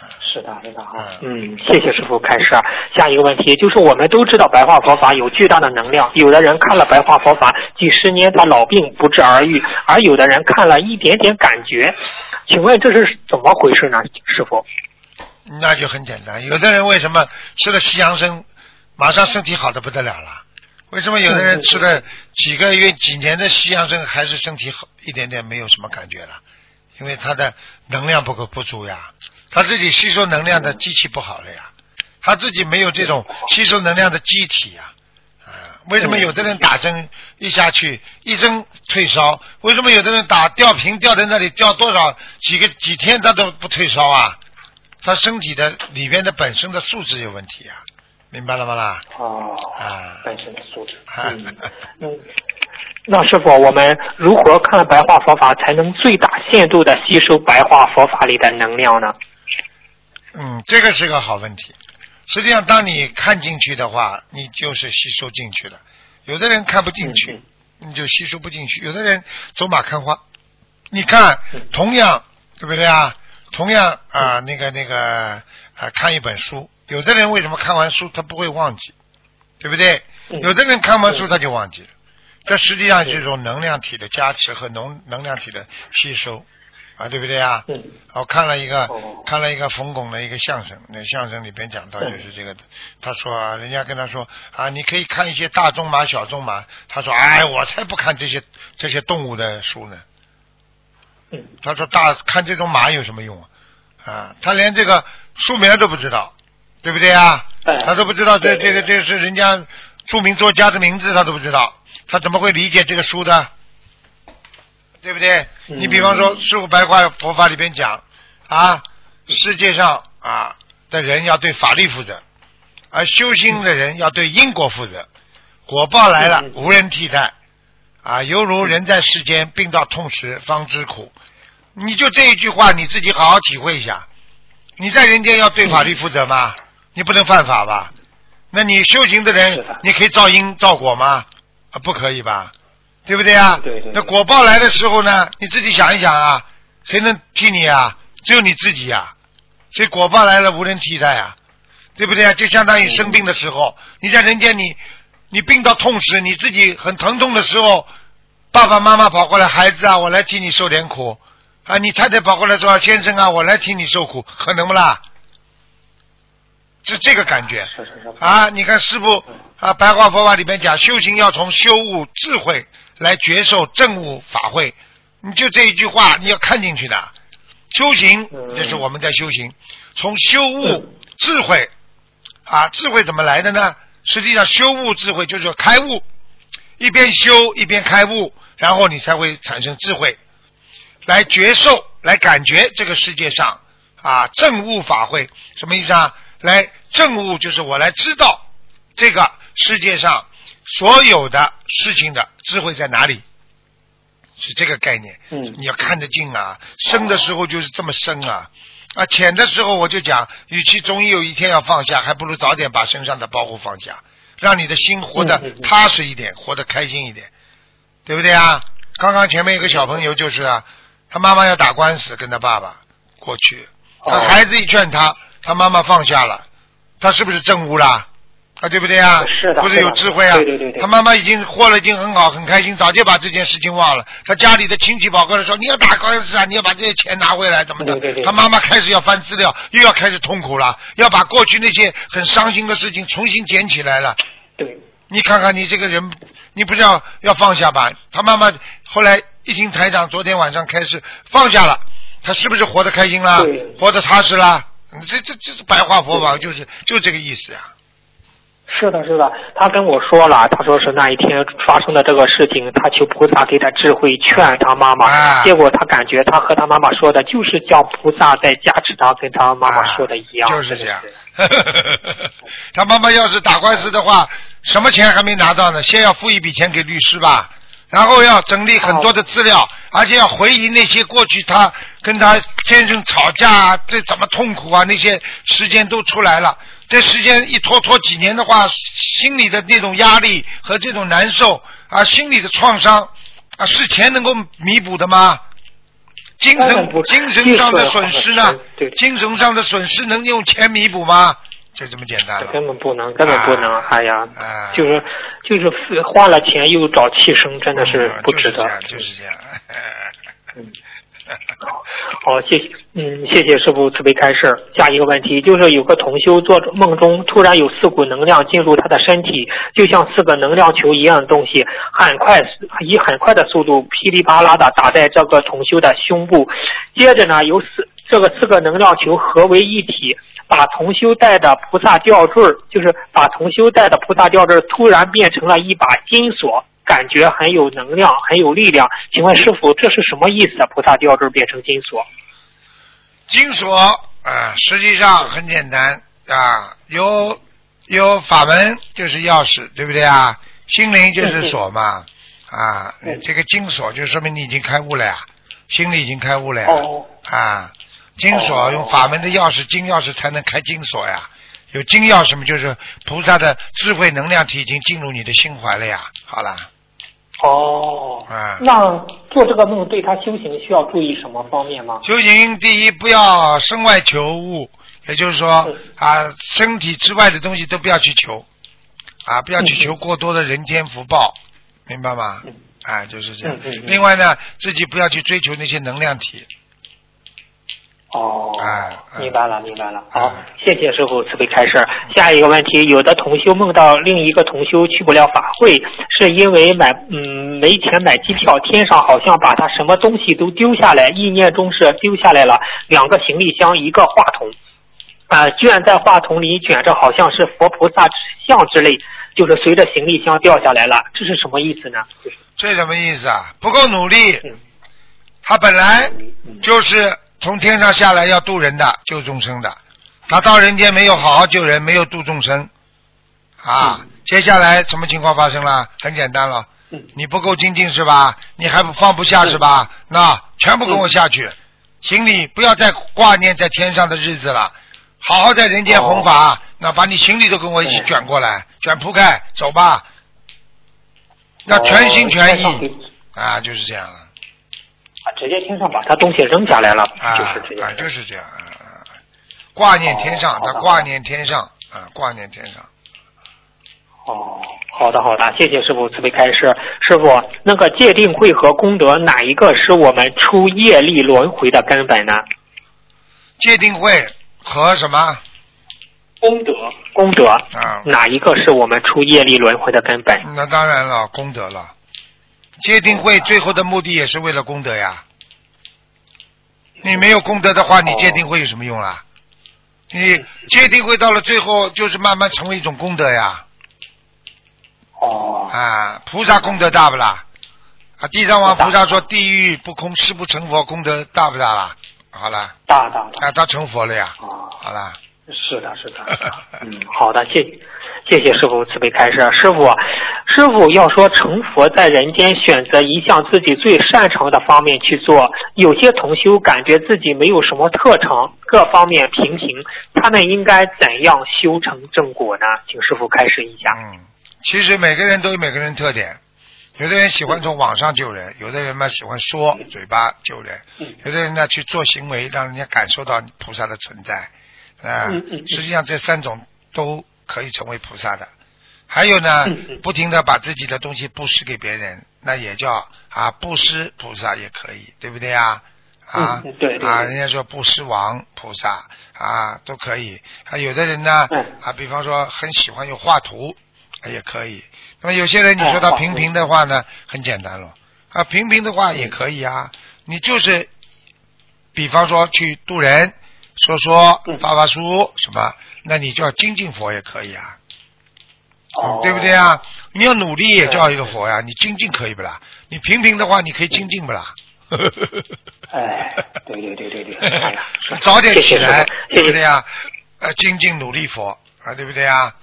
啊，是的，是的哈嗯。嗯，谢谢师傅开示啊。下一个问题就是，我们都知道白话佛法有巨大的能量，有的人看了白话佛法几十年，他老病不治而愈，而有的人看了一点点感觉，请问这是怎么回事呢？师傅？那就很简单。有的人为什么吃了西洋参，马上身体好的不得了了？为什么有的人吃了几个月、几年的西洋参，还是身体好一点点没有什么感觉了？因为他的能量不够不足呀，他自己吸收能量的机器不好了呀，他自己没有这种吸收能量的机体呀。啊，为什么有的人打针一下去一针退烧？为什么有的人打吊瓶吊在那里吊多少几个几天他都不退烧啊？他身体的里边的本身的素质有问题啊，明白了吗啦？哦啊本身的素质。啊 嗯嗯，那师傅，我们如何看白话佛法才能最大限度的吸收白话佛法里的能量呢？嗯，这个是个好问题。实际上，当你看进去的话，你就是吸收进去了。有的人看不进去，你就吸收不进去；有的人走马看花。你看，同样对不对啊？同样啊，那个那个啊，看一本书，有的人为什么看完书他不会忘记，对不对？嗯。有的人看完书他就忘记了。这实际上是一种能量体的加持和能能量体的吸收。啊，对不对啊？嗯。我看了一个、哦。看了一个冯巩的一个相声，那相声里边讲到就是这个的，他说啊，人家跟他说啊，你可以看一些大众马、小众马，他说哎，我才不看这些这些动物的书呢。嗯。他说大看这种马有什么用啊？啊，他连这个书名都不知道，对不对啊？哎他都不知道这这个这个是人家著名作家的名字，他都不知道，他怎么会理解这个书的？对不对？嗯你比方说《师傅白话佛法》里边讲啊，世界上啊的人要对法律负责，而修心的人要对因果负责，果报来了嗯无人替代啊，犹如人在世间病到痛时方知苦。你就这一句话，你自己好好体会一下。你在人间要对法律负责吗？你不能犯法吧？那你修行的人的，你可以造因造果吗？啊，不可以吧？对不对啊？对对对那果报来的时候呢，你自己想一想啊，谁能替你啊？只有你自己呀、所以果报来了无人替代啊，对不对啊？就相当于生病的时候，你在人间你你病到痛时，你自己很疼痛的时候，爸爸妈妈跑过来，孩子啊，我来替你受点苦啊，你太太跑过来说，先生啊，我来替你受苦，可能不啦？是这个感觉。啊，你看师傅啊，《白话佛法》里面讲，修行要从修悟智慧来觉受正悟法会。你就这一句话，你要看进去的。修行嗯就是我们在修行，从修悟嗯智慧啊，智慧怎么来的呢？实际上，修悟智慧就是开悟，一边修一边开悟，然后你才会产生智慧，来觉受，来感觉这个世界上啊正悟法会什么意思啊？来正悟就是我来知道这个世界上所有的事情的智慧在哪里，是这个概念。嗯。你要看得进啊，深的时候就是这么深啊，啊浅的时候我就讲，与其终于有一天要放下，还不如早点把身上的包袱放下。让你的心活得踏实一点，活得开心一点，对不对啊？刚刚前面有个小朋友就是啊，他妈妈要打官司跟他爸爸过去，他哦孩子一劝他，他妈妈放下了，他是不是正悟啦？啊，对不对啊？是的不是有智慧啊？对对对对他妈妈已经活了，已经很好，很开心，早就把这件事情忘了。他家里的亲戚跑过来说：“你要打官司啊，你要把这些钱拿回来，怎么的？”对对对他妈妈开始要翻资料，又要开始痛苦了，要把过去那些很伤心的事情重新捡起来了。对，你看看你这个人，你不是要要放下吧？他妈妈后来一听台长昨天晚上开始放下了，他是不是活得开心了对？活得踏实啦？这这这是白话佛法，就是就这个意思呀。是的，是的，他跟我说了，他说是那一天发生的这个事情，他求菩萨给他智慧，劝他妈妈。啊结果他感觉他和他妈妈说的，就是叫菩萨在加持他，跟他妈妈说的一样。啊就是这样。他妈妈要是打官司的话，什么钱还没拿到呢？先要付一笔钱给律师吧，然后要整理很多的资料，而且要回忆那些过去他跟他先生吵架啊，这怎么痛苦啊，那些时间都出来了。这时间一拖拖几年的话，心里的那种压力和这种难受啊，心理的创伤啊，是钱能够弥补的吗？精神精神上的损失呢？精神上的损失能用钱弥补吗？就这么简单了。根本不能，根本不能，哎呀，啊就是就是花了钱又找气生，真的是嗯不值得。就是这样，就是这样。好，谢谢，嗯，谢谢师傅慈悲开示。下一个问题就是有个同修做梦中突然有四股能量进入他的身体，就像四个能量球一样的东西，很快以很快的速度噼里啪啦的打在这个同修的胸部，接着呢，有四这个四个能量球合为一体。把同修带的菩萨吊坠儿，就是把同修带的菩萨吊坠儿，突然变成了一把金锁，感觉很有能量，很有力量。请问师傅，这是什么意思啊？菩萨吊坠儿变成金锁？金锁啊，实际上很简单啊，有有法门就是钥匙，对不对啊？心灵就是锁嘛啊嗯，这个金锁就说明你已经开悟了呀，心里已经开悟了呀哦啊。金锁哦用法门的钥匙，金钥匙才能开金锁呀。有金钥匙嘛，就是菩萨的智慧能量体已经进入你的心怀了呀。好啦，哦，啊那做这个梦对他修行需要注意什么方面吗？修行第一不要身外求物，也就是说嗯啊，身体之外的东西都不要去求，啊，不要去求过多的人间福报，明白吗嗯？啊，就是这样。另外呢，自己不要去追求那些能量体。哦明白了，明白了。好哎，谢谢师傅慈悲开示。下一个问题，有的同修梦到另一个同修去不了法会，是因为买嗯没钱买机票，天上好像把他什么东西都丢下来，意念中是丢下来了两个行李箱，一个话筒，啊、卷在话筒里卷着，好像是佛菩萨像之类，就是随着行李箱掉下来了，这是什么意思呢？这什么意思啊？不够努力嗯，他本来嗯就是从天上下来要渡人的，救众生的，他到人间没有好好救人，没有度众生，啊，接下来什么情况发生了？很简单了，嗯。你不够精进是吧？你还不放不下是吧？那全部跟我下去，行李不要再挂念在天上的日子了，好好在人间弘法，那把你行李都跟我一起卷过来，卷铺盖，走吧，要全心全意。啊，就是这样了。啊，直接天上把他东西扔下来了，啊就是这样啊，。就是这样。挂念天上，哦他挂念天上啊，挂念天上。哦，好的好的，谢谢师傅慈悲开示。师傅，那个戒定慧和功德哪一个是我们出业力轮回的根本呢？界定慧和什么功德，功德啊？哪一个是我们出业力轮回的根本？那当然了，功德了。戒定慧最后的目的也是为了功德呀。你没有功德的话，你戒定慧有什么用啊？你戒定慧到了最后，就是慢慢成为一种功德呀。哦，啊，菩萨功德大不啦？啊，地藏王菩萨说：“地狱不空，誓不成佛，功德大不大啦？”好了，大大的。啊，他成佛了呀。哦，好了，是的，是的，嗯，好的，谢谢谢师傅慈悲开示。师傅，师傅要说成佛在人间，选择一项自己最擅长的方面去做。有些同修感觉自己没有什么特长，各方面平平，他们应该怎样修成正果呢？请师傅开示一下。嗯，其实每个人都有每个人特点，有的人喜欢从网上救人，有的人嘛喜欢说嘴巴救人，有的人呢去做行为，让人家感受到菩萨的存在。啊，实际上这三种都可以成为菩萨的。还有呢，不停的把自己的东西布施给别人，那也叫啊布施菩萨也可以，对不对啊？啊，对啊，人家说布施王菩萨啊都可以。啊有的人呢，啊，比方说很喜欢有画图，也可以。那么有些人你说他平平的话呢，很简单了啊，平平的话也可以啊。你就是，比方说去渡人。说说发发书什么？那你叫精进佛也可以啊，对不对啊？你要努力也叫一个佛呀。你精进可以不啦？你平平的话，你可以精进不啦？哎，对对对对对，早点起来，对不对啊？呃，精进努力佛啊，对不对啊？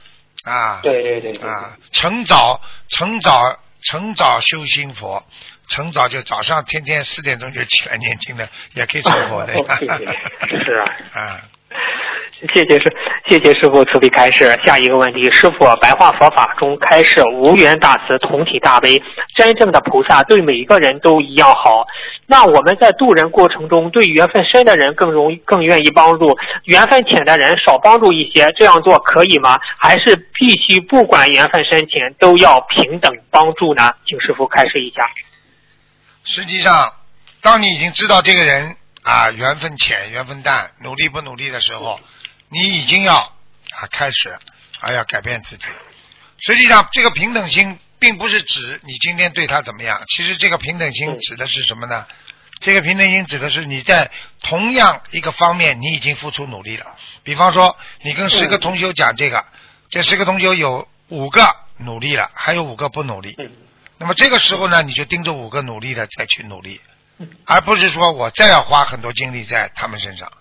啊，对对对啊，晨早晨早晨早修心佛。晨早就早上天天四点钟就起来念经的，也可以成佛的。谢谢是啊，啊，谢谢师，谢谢师傅慈悲开示。下一个问题，师傅白话佛法中开示无缘大慈，同体大悲，真正的菩萨对每一个人都一样好。那我们在渡人过程中，对缘分深的人更容易、更愿意帮助，缘分浅的人少帮助一些，这样做可以吗？还是必须不管缘分深浅都要平等帮助呢？请师傅开示一下。实际上，当你已经知道这个人啊缘分浅缘分淡，努力不努力的时候，你已经要啊开始啊要改变自己。实际上，这个平等心并不是指你今天对他怎么样，其实这个平等心指的是什么呢？这个平等心指的是你在同样一个方面你已经付出努力了。比方说，你跟十个同学讲这个，这十个同学有五个努力了，还有五个不努力。那么这个时候呢，你就盯着五个努力的再去努力，而不是说我再要花很多精力在他们身上。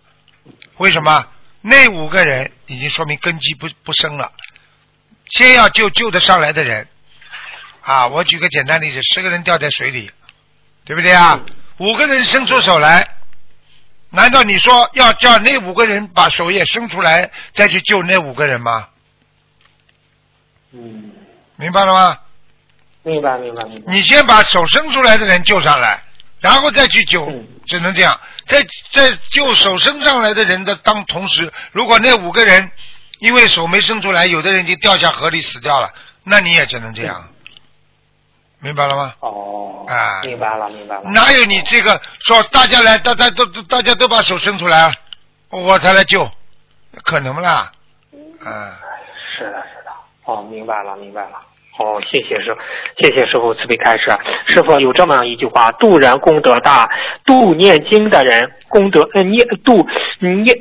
为什么？那五个人已经说明根基不不深了。先要救救得上来的人啊！我举个简单例子：十个人掉在水里，对不对啊？五个人伸出手来，难道你说要叫那五个人把手也伸出来再去救那五个人吗？嗯，明白了吗？明白，明白，明白。你先把手伸出来的人救上来，然后再去救，只能这样。在在救手伸上来的人的当同时，如果那五个人因为手没伸出来，有的人就掉下河里死掉了，那你也只能这样。明白了吗？哦。啊。明白了，明白了。哪有你这个说大家来，大家都大家都把手伸出来，我才来救，可能不啦？啊。是的，是的。哦，明白了，明白了。好，谢谢师，谢谢师傅慈悲开示。师傅有这么样一句话：度人功德大，度念经的人功德呃念度念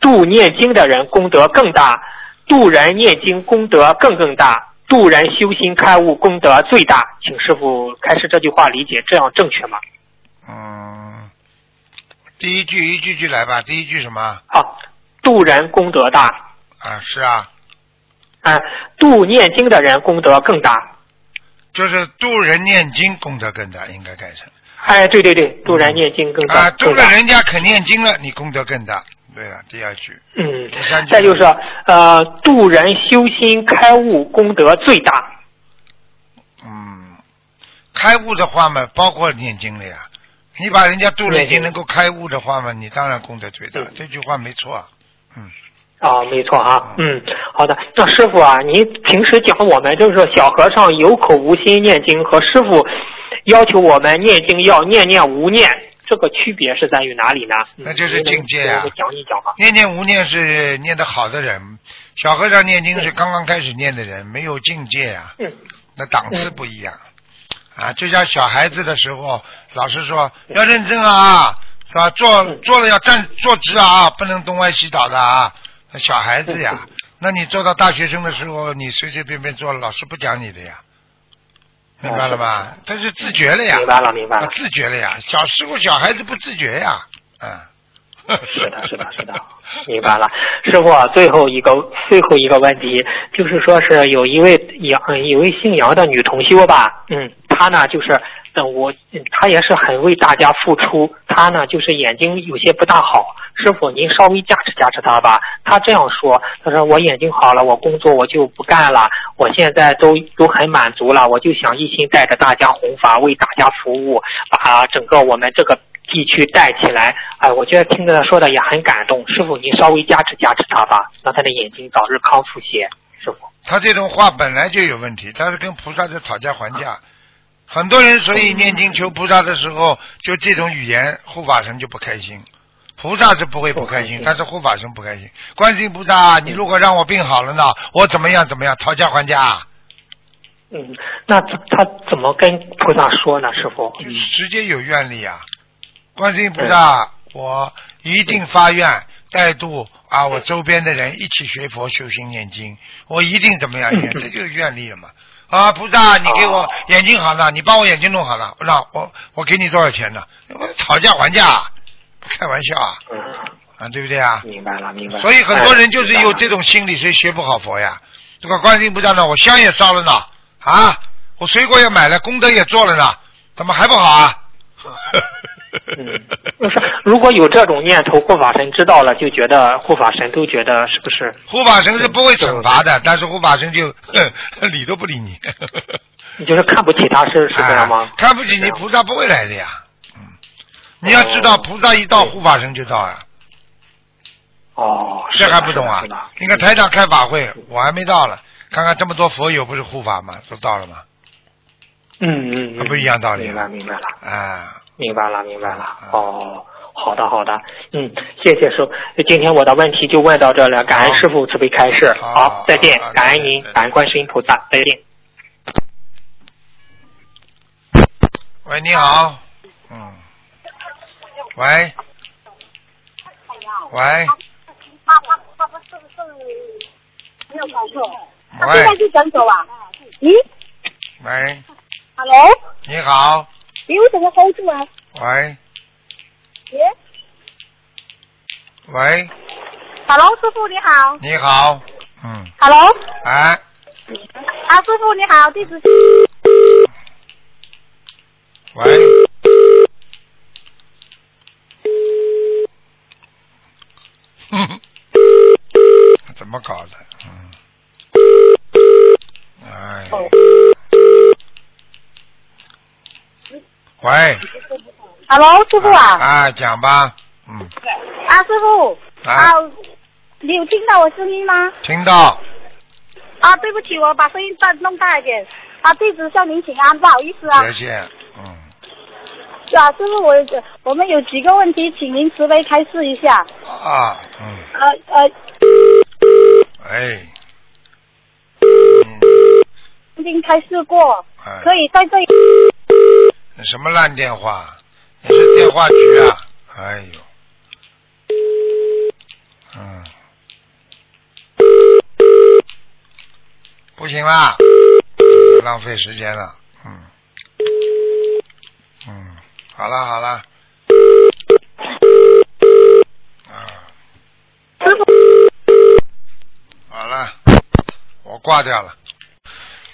度念经的人功德更大，度人念经功德更更大，度人修心开悟功德最大。请师傅开始这句话理解这样正确吗？嗯，第一句一句句来吧。第一句什么？好，度人功德大。啊，是啊。啊，度念经的人功德更大，就是度人念经功德更大，应该改成。哎，对对对，度人念经更大。啊，度了人家肯念经了，你功德更大。对了，第二句。嗯。第三句再就是呃，度人修心开悟功德最大。嗯，开悟的话嘛，包括念经了呀。你把人家度了已经能够开悟的话嘛，你当然功德最大。这句话没错。嗯。啊，没错啊，嗯，好的。那师傅啊，您平时讲我们就是说小和尚有口无心念经，和师傅要求我们念经要念念无念，这个区别是在于哪里呢？那就是境界啊。讲一讲吧。念念无念是念得好的人，小和尚念经是刚刚开始念的人，没有境界啊。嗯。那档次不一样啊，就像小孩子的时候，老师说要认真啊，是吧？坐坐了要站坐直啊，不能东歪西倒的啊。小孩子呀，那你做到大学生的时候，你随随便便做，老师不讲你的呀，明白了吧？他是自觉了呀，明白了，明白了，自觉了呀。小时候小孩子不自觉呀，嗯。是的，是的，是的，明白了。师傅，最后一个最后一个问题，就是说是有一位杨一位姓杨的女同修吧，嗯，她呢就是，嗯，我他也是很为大家付出，他呢就是眼睛有些不大好，师傅您稍微加持加持他吧。他这样说，他说我眼睛好了，我工作我就不干了，我现在都都很满足了，我就想一心带着大家弘法，为大家服务，把整个我们这个。地区带起来，哎，我觉得听着他说的也很感动。师傅，您稍微加持加持他吧，让他的眼睛早日康复些。师傅，他这种话本来就有问题，他是跟菩萨在讨价还价。很多人所以念经求菩萨的时候，就这种语言，护法神就不开心。菩萨是不会不开心，但是护法神不开心。观世音菩萨，你如果让我病好了呢，我怎么样怎么样，讨价还价。嗯，那他他怎么跟菩萨说呢？师傅，直接有愿力啊。观世音菩萨，我一定发愿带度啊！我周边的人一起学佛修心念经，我一定怎么样？这就是愿力了嘛！啊，菩萨，你给我眼睛好了，你帮我眼睛弄好了，让我我给你多少钱呢？我讨价还价，开玩笑啊！啊，对不对啊？明白了，明白了。所以很多人就是有这种心理，所以学不好佛呀。这个观音菩萨呢，我香也烧了呢，啊，我水果也买了，功德也做了呢，怎么还不好啊？嗯，就是如果有这种念头，护法神知道了，就觉得护法神都觉得是不是？护法神是不会惩罚的，但是护法神就 理都不理你。你就是看不起他，是是这样吗？看不起你，菩萨不会来的呀。嗯，你要知道，菩萨一到，护法神就到啊。哦，这还不懂啊？你看台长开法会，我还没到了，看看这么多佛友不是护法吗？都到了吗？嗯嗯，不一样道理。明白明白了。啊。明白了，明白了。哦，好的，好的。嗯，谢谢师傅。今天我的问题就问到这了，感恩师傅慈悲开示。好，再见，感恩您，感恩观世音菩萨，再见。喂，你好。嗯。喂。喂。啊，他他不是不是没有搞错？他现在就想走啊？咦？喂。Hello。你好。你为什么 hold 住啊？喂。耶。喂。Hello，师傅你好。你好。嗯。Hello。哎。啊，师傅你好，弟子。喂。哼。怎么搞的？嗯。哎。喂，Hello，师傅啊，啊，讲吧，嗯，啊，师傅，啊，你有听到我声音吗？听到。啊，对不起，我把声音再弄大一点。啊，地址向您请安，不好意思啊。谢谢，嗯。啊，师傅，我我们有几个问题，请您慈悲开示一下。啊，嗯。呃呃。哎。曾经开示过，可以在这。什么烂电话？你是电话局啊？哎呦，嗯，不行啦，浪费时间了，嗯，嗯，好了好了，啊，好了，我挂掉了。